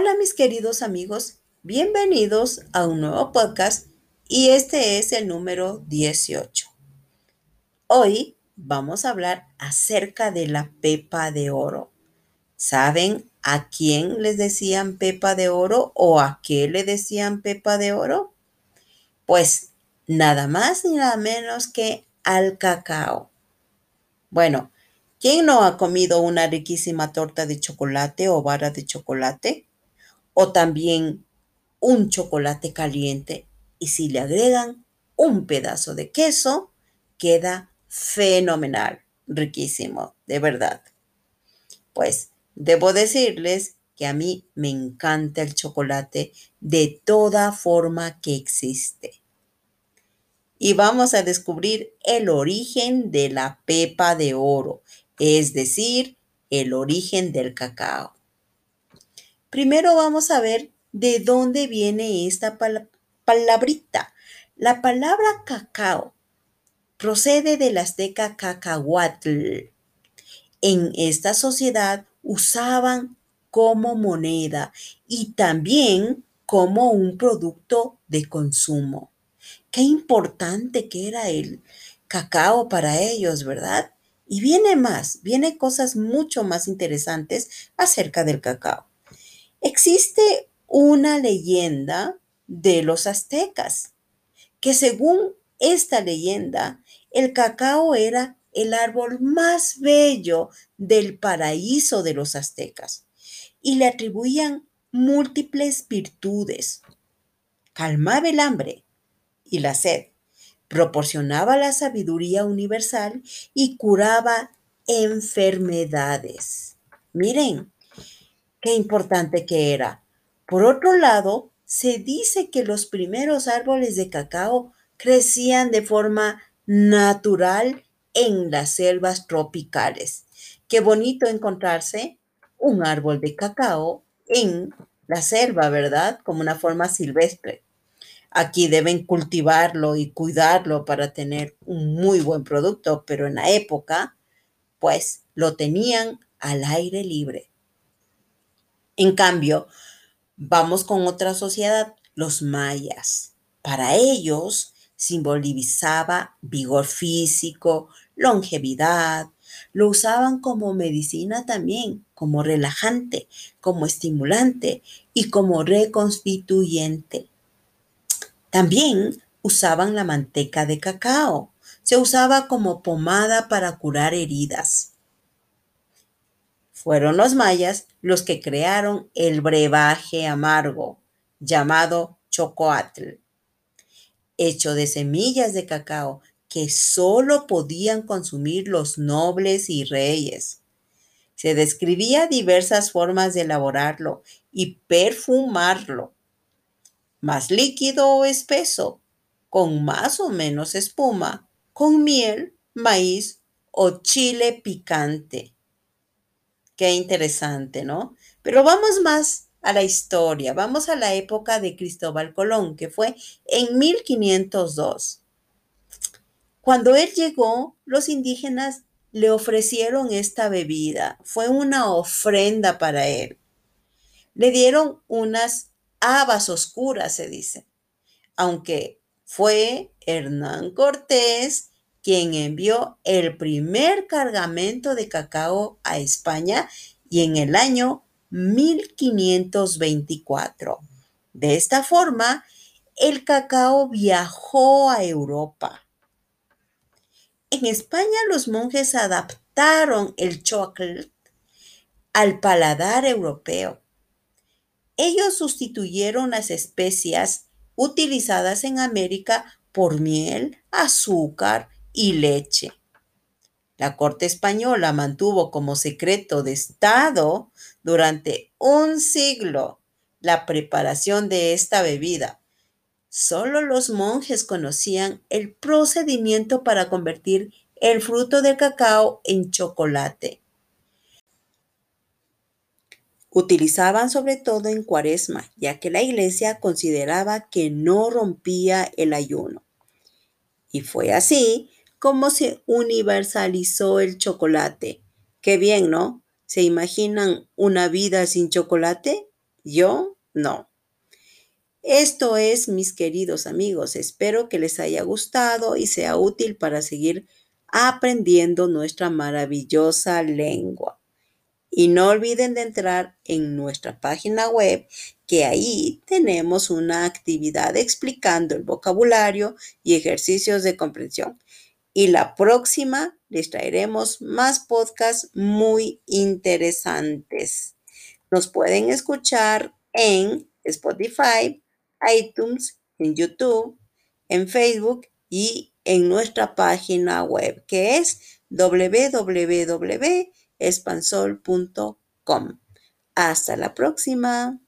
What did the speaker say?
Hola mis queridos amigos, bienvenidos a un nuevo podcast y este es el número 18. Hoy vamos a hablar acerca de la pepa de oro. ¿Saben a quién les decían pepa de oro o a qué le decían pepa de oro? Pues nada más ni nada menos que al cacao. Bueno, ¿quién no ha comido una riquísima torta de chocolate o vara de chocolate? O también un chocolate caliente y si le agregan un pedazo de queso, queda fenomenal, riquísimo, de verdad. Pues debo decirles que a mí me encanta el chocolate de toda forma que existe. Y vamos a descubrir el origen de la pepa de oro, es decir, el origen del cacao. Primero vamos a ver de dónde viene esta palabrita. La palabra cacao procede del azteca cacahuatl. En esta sociedad usaban como moneda y también como un producto de consumo. Qué importante que era el cacao para ellos, ¿verdad? Y viene más, viene cosas mucho más interesantes acerca del cacao. Existe una leyenda de los aztecas, que según esta leyenda, el cacao era el árbol más bello del paraíso de los aztecas y le atribuían múltiples virtudes. Calmaba el hambre y la sed, proporcionaba la sabiduría universal y curaba enfermedades. Miren, qué importante que era. Por otro lado, se dice que los primeros árboles de cacao crecían de forma natural en las selvas tropicales. Qué bonito encontrarse un árbol de cacao en la selva, ¿verdad? Como una forma silvestre. Aquí deben cultivarlo y cuidarlo para tener un muy buen producto, pero en la época, pues lo tenían al aire libre. En cambio, vamos con otra sociedad, los mayas. Para ellos simbolizaba vigor físico, longevidad. Lo usaban como medicina también, como relajante, como estimulante y como reconstituyente. También usaban la manteca de cacao. Se usaba como pomada para curar heridas. Fueron los mayas los que crearon el brebaje amargo llamado chocoatl, hecho de semillas de cacao que solo podían consumir los nobles y reyes. Se describía diversas formas de elaborarlo y perfumarlo, más líquido o espeso, con más o menos espuma, con miel, maíz o chile picante. Qué interesante, ¿no? Pero vamos más a la historia, vamos a la época de Cristóbal Colón, que fue en 1502. Cuando él llegó, los indígenas le ofrecieron esta bebida. Fue una ofrenda para él. Le dieron unas habas oscuras, se dice. Aunque fue Hernán Cortés quien envió el primer cargamento de cacao a España y en el año 1524. De esta forma, el cacao viajó a Europa. En España los monjes adaptaron el chocolate al paladar europeo. Ellos sustituyeron las especias utilizadas en América por miel, azúcar y leche. La corte española mantuvo como secreto de Estado durante un siglo la preparación de esta bebida. Solo los monjes conocían el procedimiento para convertir el fruto del cacao en chocolate. Utilizaban sobre todo en cuaresma, ya que la iglesia consideraba que no rompía el ayuno. Y fue así cómo se universalizó el chocolate. Qué bien, ¿no? ¿Se imaginan una vida sin chocolate? Yo no. Esto es, mis queridos amigos, espero que les haya gustado y sea útil para seguir aprendiendo nuestra maravillosa lengua. Y no olviden de entrar en nuestra página web, que ahí tenemos una actividad explicando el vocabulario y ejercicios de comprensión. Y la próxima les traeremos más podcasts muy interesantes. Nos pueden escuchar en Spotify, iTunes, en YouTube, en Facebook y en nuestra página web que es www.espansol.com. Hasta la próxima.